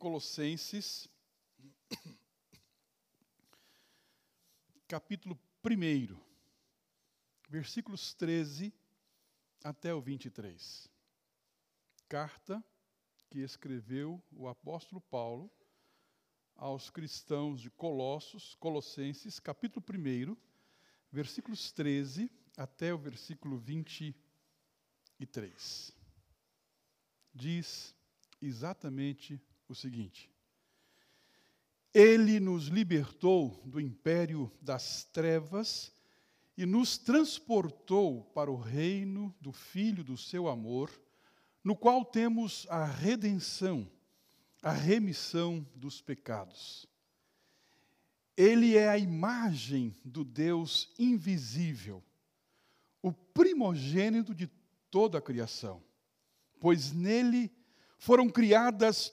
Colossenses, capítulo 1, versículos 13 até o 23. Carta que escreveu o apóstolo Paulo aos cristãos de Colossos, Colossenses, capítulo 1, versículos 13 até o versículo 23. Diz exatamente o seguinte: Ele nos libertou do império das trevas e nos transportou para o reino do Filho do seu amor, no qual temos a redenção, a remissão dos pecados. Ele é a imagem do Deus invisível, o primogênito de toda a criação, pois nele foram criadas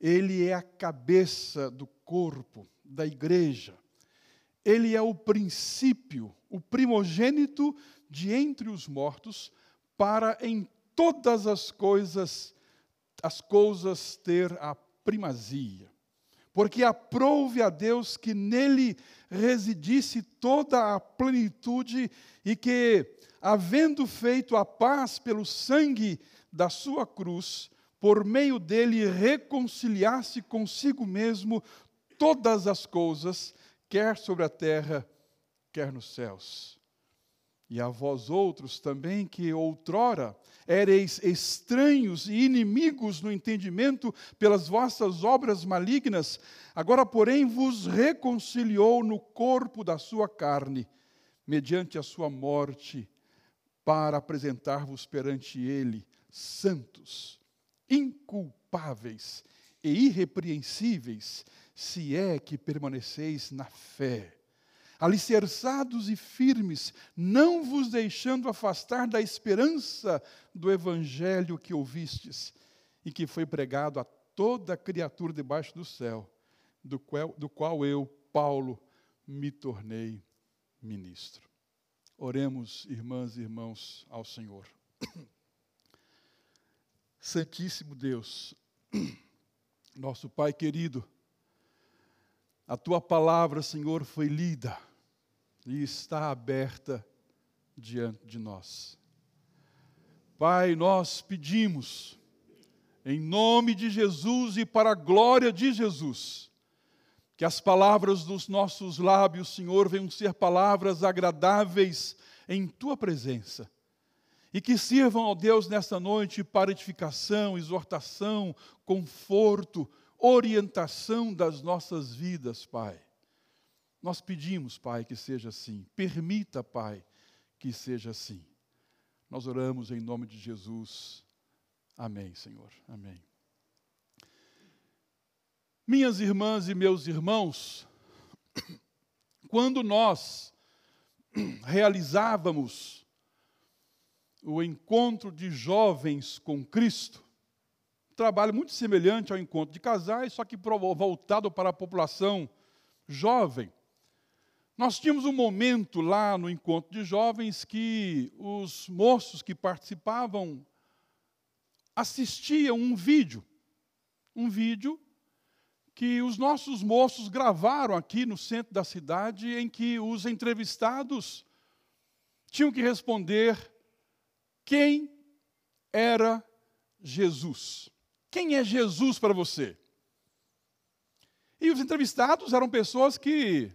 Ele é a cabeça do corpo, da igreja. Ele é o princípio, o primogênito de entre os mortos, para em todas as coisas, as coisas ter a primazia. Porque aprouve a Deus que nele residisse toda a plenitude e que, havendo feito a paz pelo sangue da sua cruz, por meio dele reconciliar-se consigo mesmo todas as coisas, quer sobre a terra, quer nos céus. E a vós outros também, que outrora éreis estranhos e inimigos no entendimento pelas vossas obras malignas, agora, porém, vos reconciliou no corpo da sua carne, mediante a sua morte, para apresentar-vos perante ele santos inculpáveis e irrepreensíveis, se é que permaneceis na fé. Alicerçados e firmes, não vos deixando afastar da esperança do evangelho que ouvistes e que foi pregado a toda criatura debaixo do céu, do qual, do qual eu, Paulo, me tornei ministro. Oremos, irmãs e irmãos, ao Senhor. Santíssimo Deus, nosso Pai querido, a tua palavra, Senhor, foi lida e está aberta diante de nós. Pai, nós pedimos, em nome de Jesus e para a glória de Jesus, que as palavras dos nossos lábios, Senhor, venham ser palavras agradáveis em tua presença e que sirvam ao Deus nesta noite para edificação, exortação, conforto, orientação das nossas vidas, Pai. Nós pedimos, Pai, que seja assim. Permita, Pai, que seja assim. Nós oramos em nome de Jesus. Amém, Senhor. Amém. Minhas irmãs e meus irmãos, quando nós realizávamos o encontro de jovens com Cristo. Um trabalho muito semelhante ao encontro de casais, só que voltado para a população jovem. Nós tínhamos um momento lá no encontro de jovens que os moços que participavam assistiam um vídeo. Um vídeo que os nossos moços gravaram aqui no centro da cidade, em que os entrevistados tinham que responder quem era Jesus. Quem é Jesus para você? E os entrevistados eram pessoas que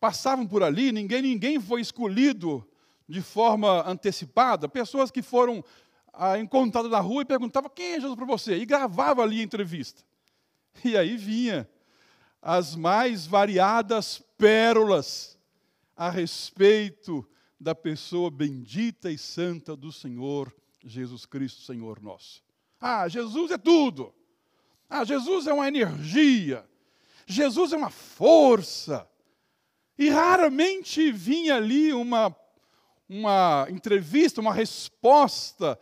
passavam por ali, ninguém, ninguém foi escolhido de forma antecipada, pessoas que foram ah, encontradas na rua e perguntavam quem é Jesus para você, e gravava ali a entrevista. E aí vinha as mais variadas pérolas a respeito da pessoa bendita e santa do Senhor Jesus Cristo, Senhor nosso. Ah, Jesus é tudo. Ah, Jesus é uma energia. Jesus é uma força. E raramente vinha ali uma, uma entrevista, uma resposta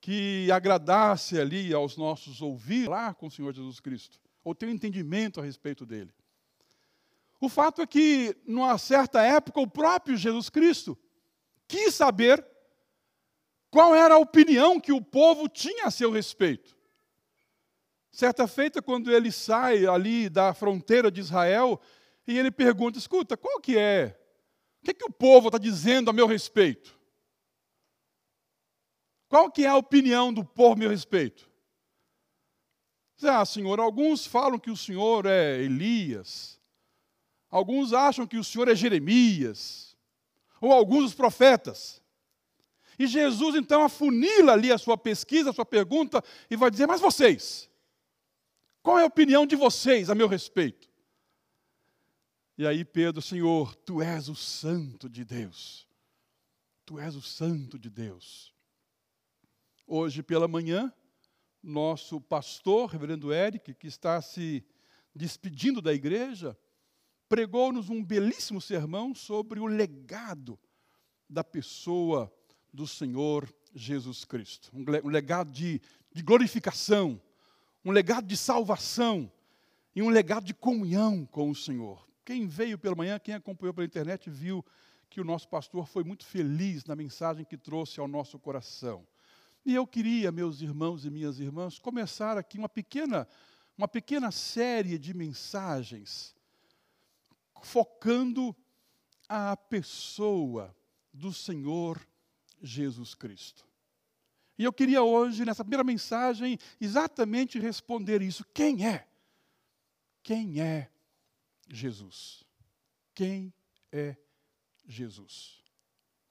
que agradasse ali aos nossos ouvidos lá com o Senhor Jesus Cristo, ou ter um entendimento a respeito dele. O fato é que, numa certa época, o próprio Jesus Cristo quis saber qual era a opinião que o povo tinha a seu respeito. Certa feita, quando ele sai ali da fronteira de Israel, e ele pergunta: escuta, qual que é? O que, é que o povo está dizendo a meu respeito? Qual que é a opinião do povo a meu respeito? Ah, senhor, alguns falam que o senhor é Elias, alguns acham que o senhor é Jeremias, ou alguns os profetas. E Jesus então afunila ali a sua pesquisa, a sua pergunta, e vai dizer: Mas vocês, qual é a opinião de vocês a meu respeito? E aí Pedro, Senhor, tu és o santo de Deus. Tu és o santo de Deus. Hoje pela manhã, nosso pastor, reverendo Eric, que está se despedindo da igreja, pregou-nos um belíssimo sermão sobre o legado da pessoa do Senhor Jesus Cristo. Um legado de, de glorificação, um legado de salvação e um legado de comunhão com o Senhor. Quem veio pela manhã, quem acompanhou pela internet, viu que o nosso pastor foi muito feliz na mensagem que trouxe ao nosso coração. E eu queria, meus irmãos e minhas irmãs, começar aqui uma pequena, uma pequena série de mensagens focando a pessoa do Senhor Jesus Cristo. E eu queria hoje, nessa primeira mensagem, exatamente responder isso. Quem é? Quem é Jesus. Quem é Jesus?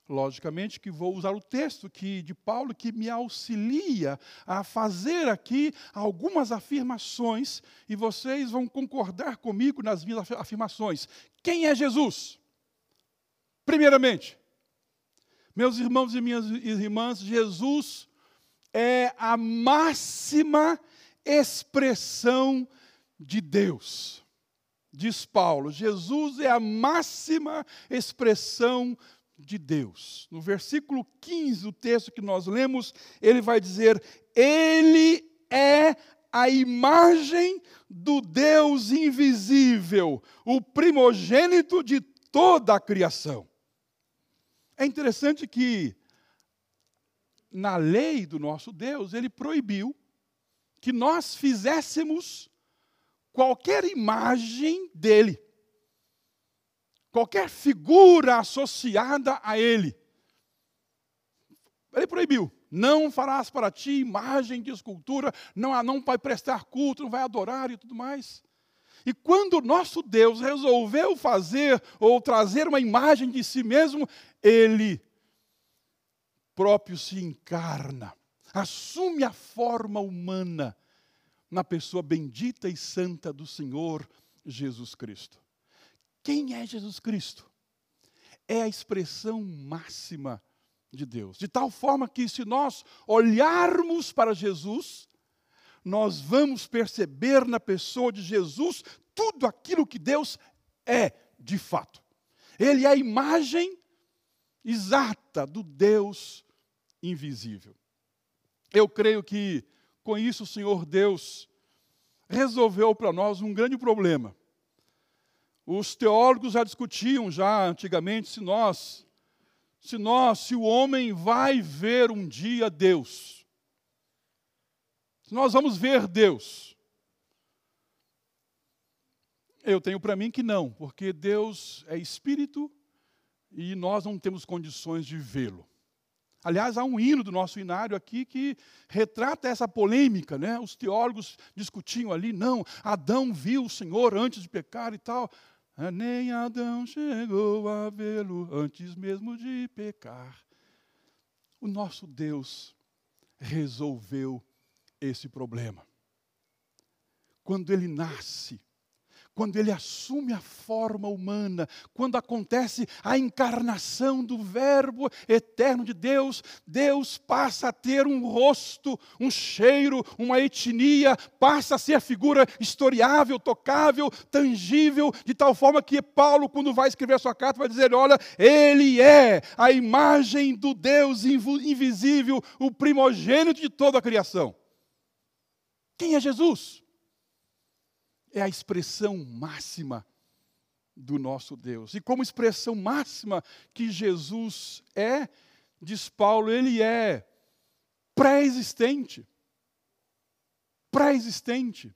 Logicamente que vou usar o texto que, de Paulo que me auxilia a fazer aqui algumas afirmações e vocês vão concordar comigo nas minhas afirmações. Quem é Jesus? Primeiramente, meus irmãos e minhas irmãs, Jesus é a máxima expressão de Deus diz Paulo, Jesus é a máxima expressão de Deus. No versículo 15, o texto que nós lemos, ele vai dizer: Ele é a imagem do Deus invisível, o primogênito de toda a criação. É interessante que, na lei do nosso Deus, ele proibiu que nós fizéssemos qualquer imagem dele, qualquer figura associada a ele. Ele proibiu. Não farás para ti imagem de escultura, não, não vai prestar culto, não vai adorar e tudo mais. E quando o nosso Deus resolveu fazer ou trazer uma imagem de si mesmo, ele próprio se encarna, assume a forma humana na pessoa bendita e santa do Senhor Jesus Cristo. Quem é Jesus Cristo? É a expressão máxima de Deus. De tal forma que, se nós olharmos para Jesus, nós vamos perceber na pessoa de Jesus tudo aquilo que Deus é de fato. Ele é a imagem exata do Deus invisível. Eu creio que com isso, o Senhor Deus resolveu para nós um grande problema. Os teólogos já discutiam já antigamente se nós, se nós, se o homem vai ver um dia Deus. Se nós vamos ver Deus. Eu tenho para mim que não, porque Deus é espírito e nós não temos condições de vê-lo. Aliás, há um hino do nosso inário aqui que retrata essa polêmica, né? Os teólogos discutiam ali, não, Adão viu o Senhor antes de pecar e tal. Ah, nem Adão chegou a vê-lo antes mesmo de pecar. O nosso Deus resolveu esse problema. Quando ele nasce, quando ele assume a forma humana, quando acontece a encarnação do Verbo eterno de Deus, Deus passa a ter um rosto, um cheiro, uma etnia, passa a ser figura historiável, tocável, tangível, de tal forma que Paulo, quando vai escrever a sua carta, vai dizer: olha, ele é a imagem do Deus invisível, o primogênito de toda a criação. Quem é Jesus? É a expressão máxima do nosso Deus. E como expressão máxima que Jesus é, diz Paulo, ele é pré-existente. Pré-existente.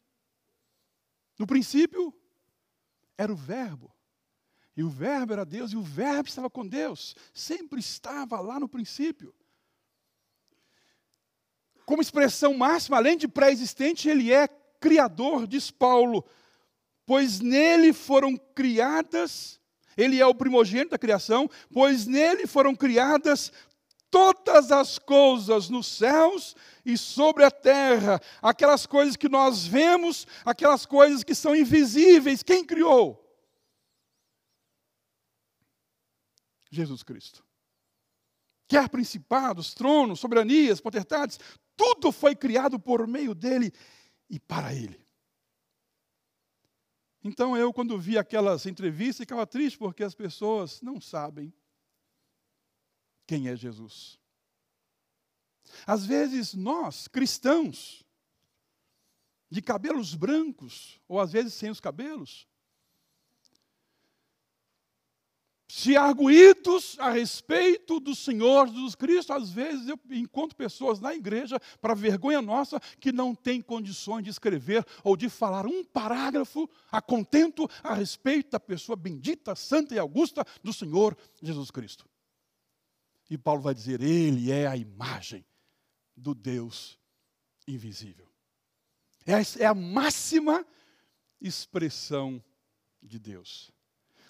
No princípio, era o Verbo. E o Verbo era Deus, e o Verbo estava com Deus. Sempre estava lá no princípio. Como expressão máxima, além de pré-existente, ele é Criador, diz Paulo, pois nele foram criadas, ele é o primogênito da criação, pois nele foram criadas todas as coisas nos céus e sobre a terra, aquelas coisas que nós vemos, aquelas coisas que são invisíveis, quem criou? Jesus Cristo. Quer principados, tronos, soberanias, potestades, tudo foi criado por meio dele e para Ele. Então eu, quando vi aquelas entrevistas, ficava triste porque as pessoas não sabem quem é Jesus. Às vezes nós, cristãos, de cabelos brancos, ou às vezes sem os cabelos, se arguidos a respeito do Senhor Jesus Cristo, às vezes eu encontro pessoas na igreja, para vergonha nossa, que não têm condições de escrever ou de falar um parágrafo a contento a respeito da pessoa bendita, santa e augusta do Senhor Jesus Cristo. E Paulo vai dizer: Ele é a imagem do Deus invisível. É a, é a máxima expressão de Deus.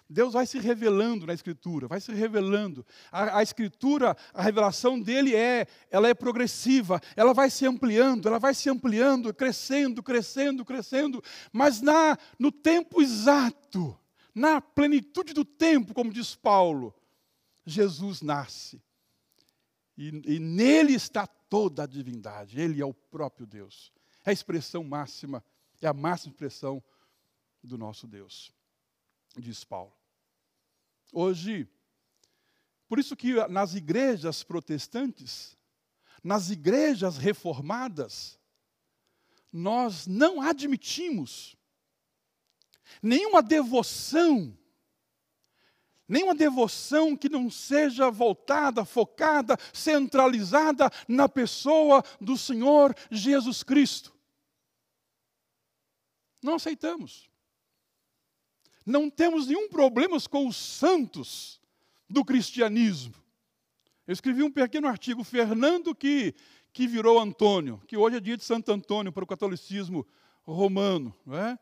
Deus vai se revelando na Escritura, vai se revelando. A, a, Escritura, a revelação dele é, ela é progressiva, ela vai se ampliando, ela vai se ampliando, crescendo, crescendo, crescendo, mas na, no tempo exato, na plenitude do tempo, como diz Paulo, Jesus nasce. E, e nele está toda a divindade, ele é o próprio Deus. É a expressão máxima, é a máxima expressão do nosso Deus diz Paulo. Hoje, por isso que nas igrejas protestantes, nas igrejas reformadas, nós não admitimos nenhuma devoção, nenhuma devoção que não seja voltada, focada, centralizada na pessoa do Senhor Jesus Cristo. Não aceitamos. Não temos nenhum problema com os santos do cristianismo. Eu escrevi um pequeno artigo, Fernando que, que virou Antônio, que hoje é dia de Santo Antônio para o catolicismo romano. Não é?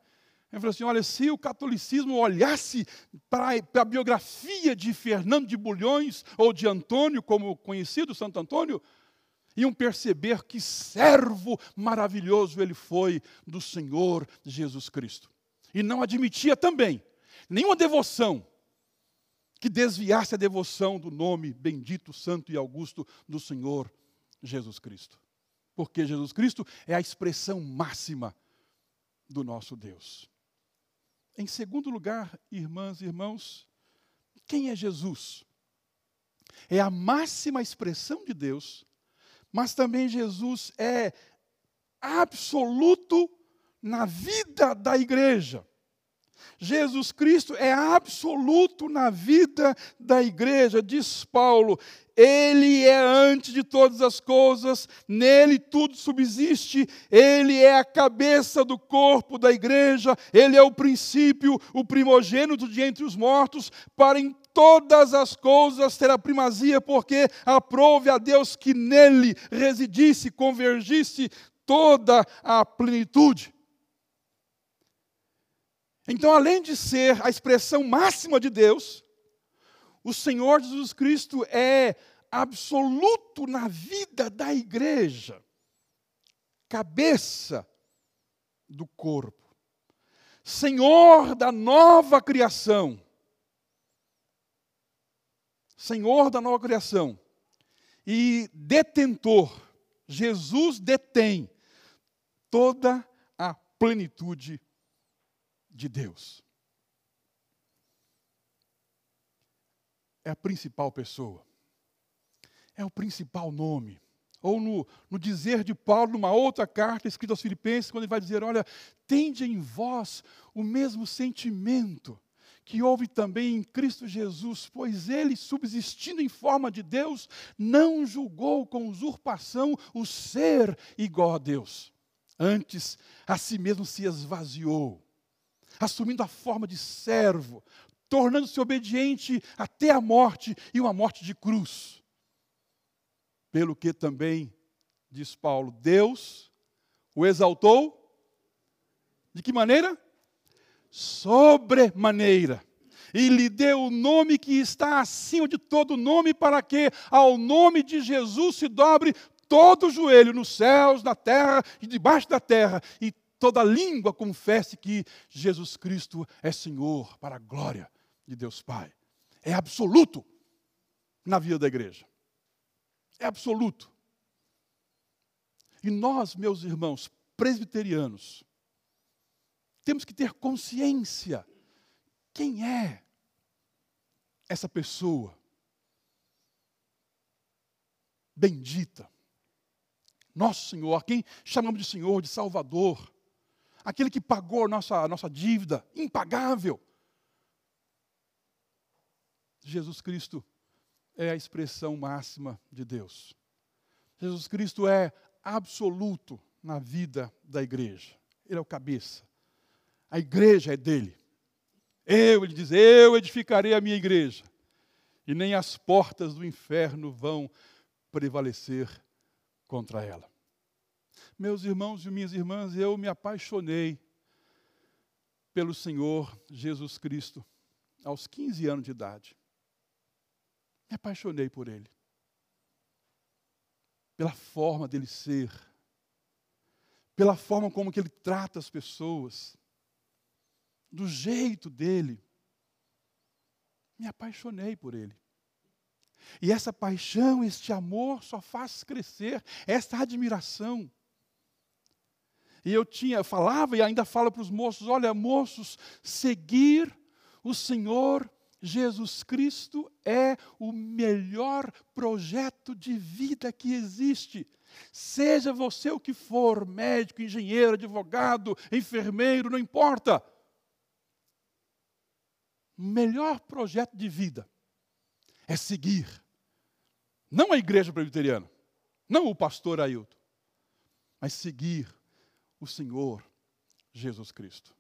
Ele falou assim: olha, se o catolicismo olhasse para a biografia de Fernando de Bulhões, ou de Antônio, como conhecido Santo Antônio, iam perceber que servo maravilhoso ele foi do Senhor Jesus Cristo. E não admitia também nenhuma devoção que desviasse a devoção do nome bendito, santo e augusto do Senhor Jesus Cristo. Porque Jesus Cristo é a expressão máxima do nosso Deus. Em segundo lugar, irmãs e irmãos, quem é Jesus? É a máxima expressão de Deus, mas também Jesus é absoluto na vida da igreja. Jesus Cristo é absoluto na vida da igreja, diz Paulo. Ele é antes de todas as coisas, nele tudo subsiste, ele é a cabeça do corpo da igreja, ele é o princípio, o primogênito de entre os mortos, para em todas as coisas ter a primazia, porque aprove a Deus que nele residisse, convergisse toda a plenitude. Então, além de ser a expressão máxima de Deus, o Senhor Jesus Cristo é absoluto na vida da igreja, cabeça do corpo. Senhor da nova criação. Senhor da nova criação. E detentor. Jesus detém toda a plenitude de Deus. É a principal pessoa. É o principal nome ou no, no, dizer de Paulo, numa outra carta escrita aos Filipenses, quando ele vai dizer: Olha, tende em vós o mesmo sentimento que houve também em Cristo Jesus, pois ele, subsistindo em forma de Deus, não julgou com usurpação o ser igual a Deus. Antes, a si mesmo se esvaziou, assumindo a forma de servo, tornando-se obediente até a morte e uma morte de cruz pelo que também, diz Paulo, Deus o exaltou. De que maneira? Sobremaneira. E lhe deu o nome que está acima de todo nome, para que ao nome de Jesus se dobre todo o joelho, nos céus, na terra e debaixo da terra, e toda língua confesse que Jesus Cristo é Senhor, para a glória de Deus Pai. É absoluto na vida da igreja é absoluto. E nós, meus irmãos presbiterianos, temos que ter consciência quem é essa pessoa bendita. Nosso Senhor, quem chamamos de Senhor, de Salvador, aquele que pagou a nossa, nossa dívida impagável. Jesus Cristo é a expressão máxima de Deus. Jesus Cristo é absoluto na vida da igreja. Ele é o cabeça. A igreja é dele. Eu, ele diz, eu edificarei a minha igreja. E nem as portas do inferno vão prevalecer contra ela. Meus irmãos e minhas irmãs, eu me apaixonei pelo Senhor Jesus Cristo aos 15 anos de idade. Me apaixonei por ele. Pela forma dele ser. Pela forma como que ele trata as pessoas. Do jeito dele. Me apaixonei por ele. E essa paixão, este amor só faz crescer esta admiração. E eu tinha, falava e ainda falo para os moços: olha, moços, seguir o Senhor Jesus Cristo é o melhor projeto de vida que existe. Seja você o que for, médico, engenheiro, advogado, enfermeiro, não importa. O melhor projeto de vida é seguir. Não a igreja presbiteriana, não o pastor Ailton, mas seguir o Senhor Jesus Cristo.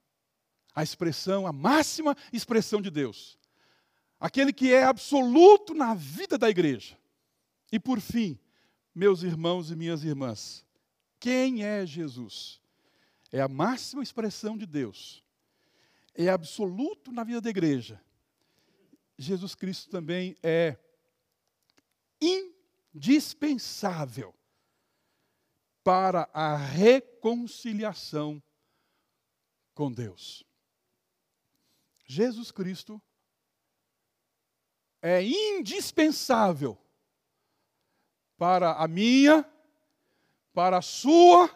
A expressão, a máxima expressão de Deus aquele que é absoluto na vida da igreja. E por fim, meus irmãos e minhas irmãs, quem é Jesus? É a máxima expressão de Deus. É absoluto na vida da igreja. Jesus Cristo também é indispensável para a reconciliação com Deus. Jesus Cristo é indispensável para a minha, para a sua,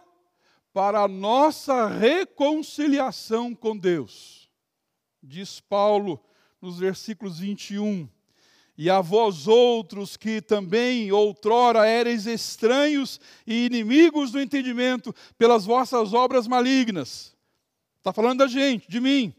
para a nossa reconciliação com Deus. Diz Paulo nos versículos 21. E a vós outros que também outrora eres estranhos e inimigos do entendimento pelas vossas obras malignas. Está falando da gente, de mim.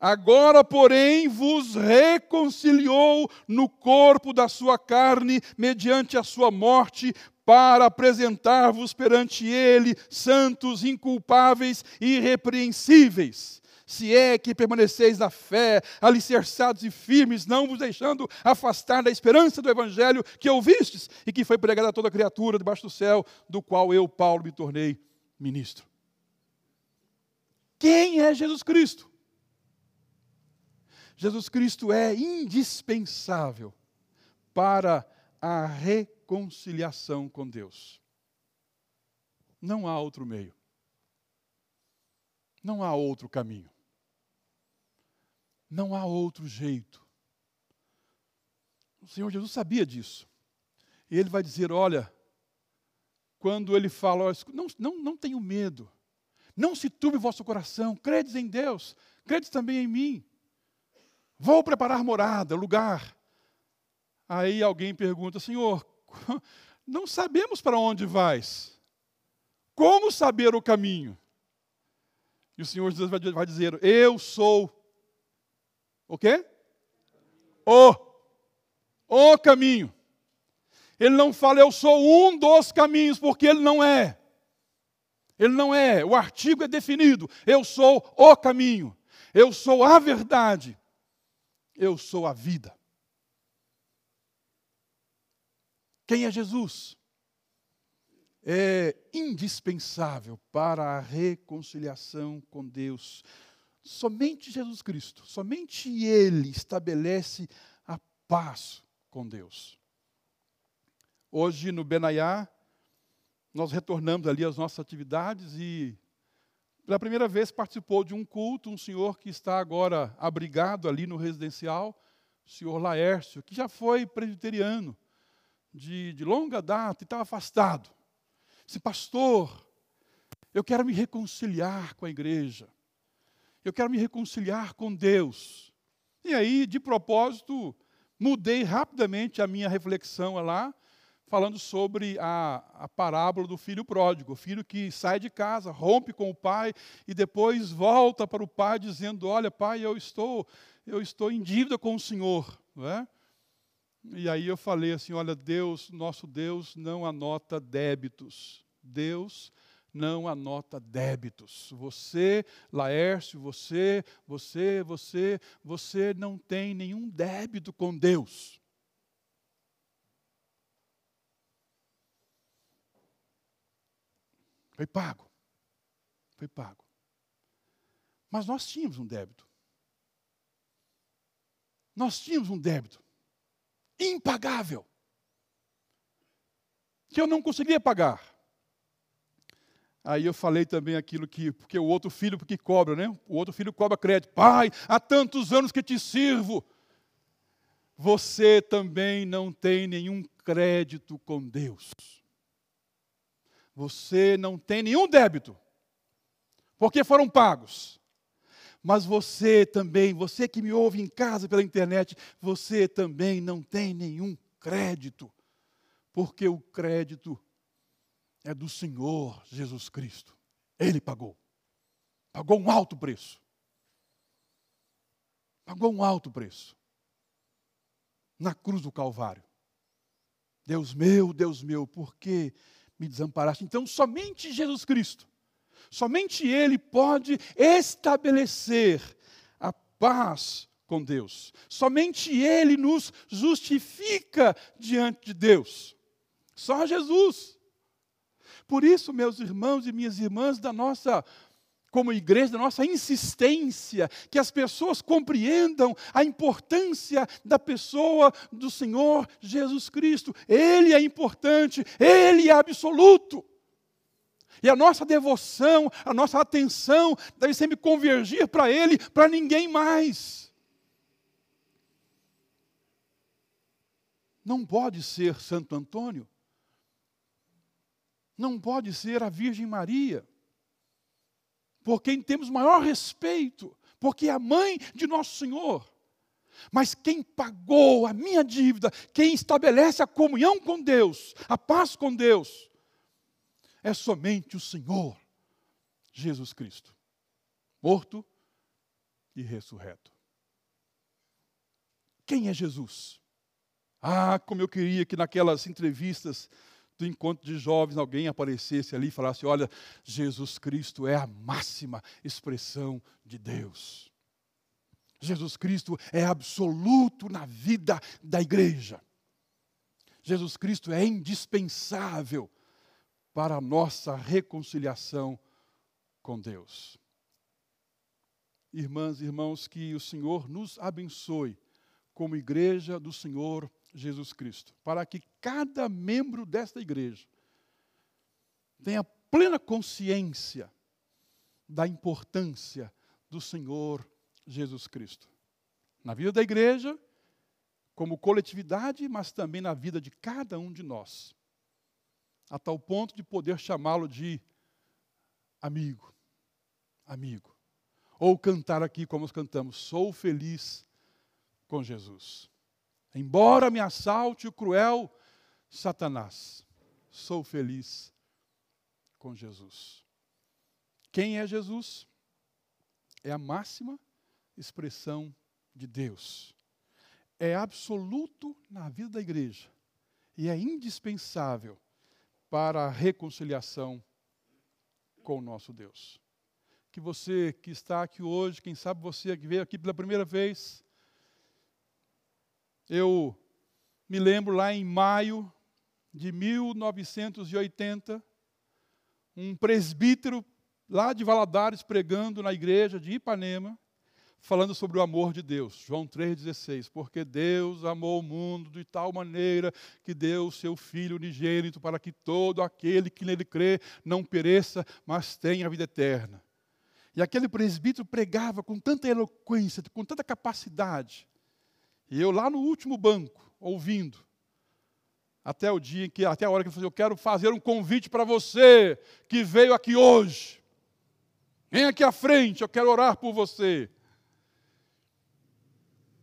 Agora, porém, vos reconciliou no corpo da sua carne, mediante a sua morte, para apresentar-vos perante Ele santos, inculpáveis e irrepreensíveis. Se é que permaneceis na fé, alicerçados e firmes, não vos deixando afastar da esperança do Evangelho que ouvistes e que foi pregado a toda criatura debaixo do céu, do qual eu, Paulo, me tornei ministro. Quem é Jesus Cristo? Jesus Cristo é indispensável para a reconciliação com Deus. Não há outro meio. Não há outro caminho. Não há outro jeito. O Senhor Jesus sabia disso. E ele vai dizer: olha, quando ele fala, não, não, não tenho medo, não se turbe vosso coração, credes em Deus, credes também em mim. Vou preparar morada, lugar. Aí alguém pergunta, Senhor, não sabemos para onde vais. Como saber o caminho? E o Senhor Jesus vai dizer, eu sou o quê? O, o caminho. Ele não fala, eu sou um dos caminhos, porque ele não é. Ele não é. O artigo é definido. Eu sou o caminho. Eu sou a verdade. Eu sou a vida. Quem é Jesus? É indispensável para a reconciliação com Deus. Somente Jesus Cristo, somente Ele estabelece a paz com Deus. Hoje no Benaiá, nós retornamos ali às nossas atividades e pela primeira vez participou de um culto um senhor que está agora abrigado ali no residencial, o senhor Laércio, que já foi presbiteriano de, de longa data e estava afastado. Disse, pastor, eu quero me reconciliar com a igreja. Eu quero me reconciliar com Deus. E aí, de propósito, mudei rapidamente a minha reflexão lá, falando sobre a, a parábola do filho pródigo, o filho que sai de casa, rompe com o pai e depois volta para o pai dizendo: Olha, pai, eu estou, eu estou em dívida com o Senhor. Não é? E aí eu falei assim: olha, Deus, nosso Deus não anota débitos. Deus não anota débitos. Você, Laércio, você, você, você, você não tem nenhum débito com Deus. Foi pago. Foi pago. Mas nós tínhamos um débito. Nós tínhamos um débito impagável, que eu não conseguia pagar. Aí eu falei também aquilo que, porque o outro filho, porque cobra, né? O outro filho cobra crédito. Pai, há tantos anos que te sirvo. Você também não tem nenhum crédito com Deus. Você não tem nenhum débito, porque foram pagos. Mas você também, você que me ouve em casa pela internet, você também não tem nenhum crédito, porque o crédito é do Senhor Jesus Cristo. Ele pagou. Pagou um alto preço. Pagou um alto preço. Na cruz do Calvário. Deus meu, Deus meu, por que me desamparaste? Então, somente Jesus Cristo Somente Ele pode estabelecer a paz com Deus. Somente Ele nos justifica diante de Deus. Só Jesus. Por isso, meus irmãos e minhas irmãs, da nossa como igreja, da nossa insistência, que as pessoas compreendam a importância da pessoa do Senhor Jesus Cristo. Ele é importante, ele é absoluto. E a nossa devoção, a nossa atenção deve sempre convergir para Ele, para ninguém mais. Não pode ser Santo Antônio. Não pode ser a Virgem Maria. Por quem temos maior respeito, porque é a mãe de nosso Senhor. Mas quem pagou a minha dívida, quem estabelece a comunhão com Deus, a paz com Deus, é somente o Senhor Jesus Cristo, morto e ressurreto. Quem é Jesus? Ah, como eu queria que naquelas entrevistas do encontro de jovens alguém aparecesse ali e falasse: Olha, Jesus Cristo é a máxima expressão de Deus. Jesus Cristo é absoluto na vida da igreja. Jesus Cristo é indispensável para a nossa reconciliação com Deus. Irmãs e irmãos, que o Senhor nos abençoe como igreja do Senhor Jesus Cristo, para que cada membro desta igreja tenha plena consciência da importância do Senhor Jesus Cristo. Na vida da igreja, como coletividade, mas também na vida de cada um de nós. A tal ponto de poder chamá-lo de amigo. Amigo. Ou cantar aqui como nós cantamos: Sou feliz com Jesus. Embora me assalte o cruel Satanás, sou feliz com Jesus. Quem é Jesus? É a máxima expressão de Deus. É absoluto na vida da igreja e é indispensável para a reconciliação com o nosso Deus. Que você que está aqui hoje, quem sabe você que veio aqui pela primeira vez, eu me lembro lá em maio de 1980, um presbítero lá de Valadares pregando na igreja de Ipanema, falando sobre o amor de Deus. João 3,16. Porque Deus amou o mundo de tal maneira que deu o seu Filho unigênito para que todo aquele que nele crê não pereça, mas tenha a vida eterna. E aquele presbítero pregava com tanta eloquência, com tanta capacidade. E eu lá no último banco, ouvindo. Até o dia em que, até a hora que ele falou, eu quero fazer um convite para você que veio aqui hoje. Vem aqui à frente, eu quero orar por você.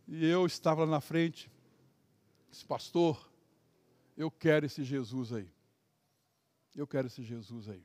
E eu estava lá na frente, disse, pastor, eu quero esse Jesus aí. Eu quero esse Jesus aí.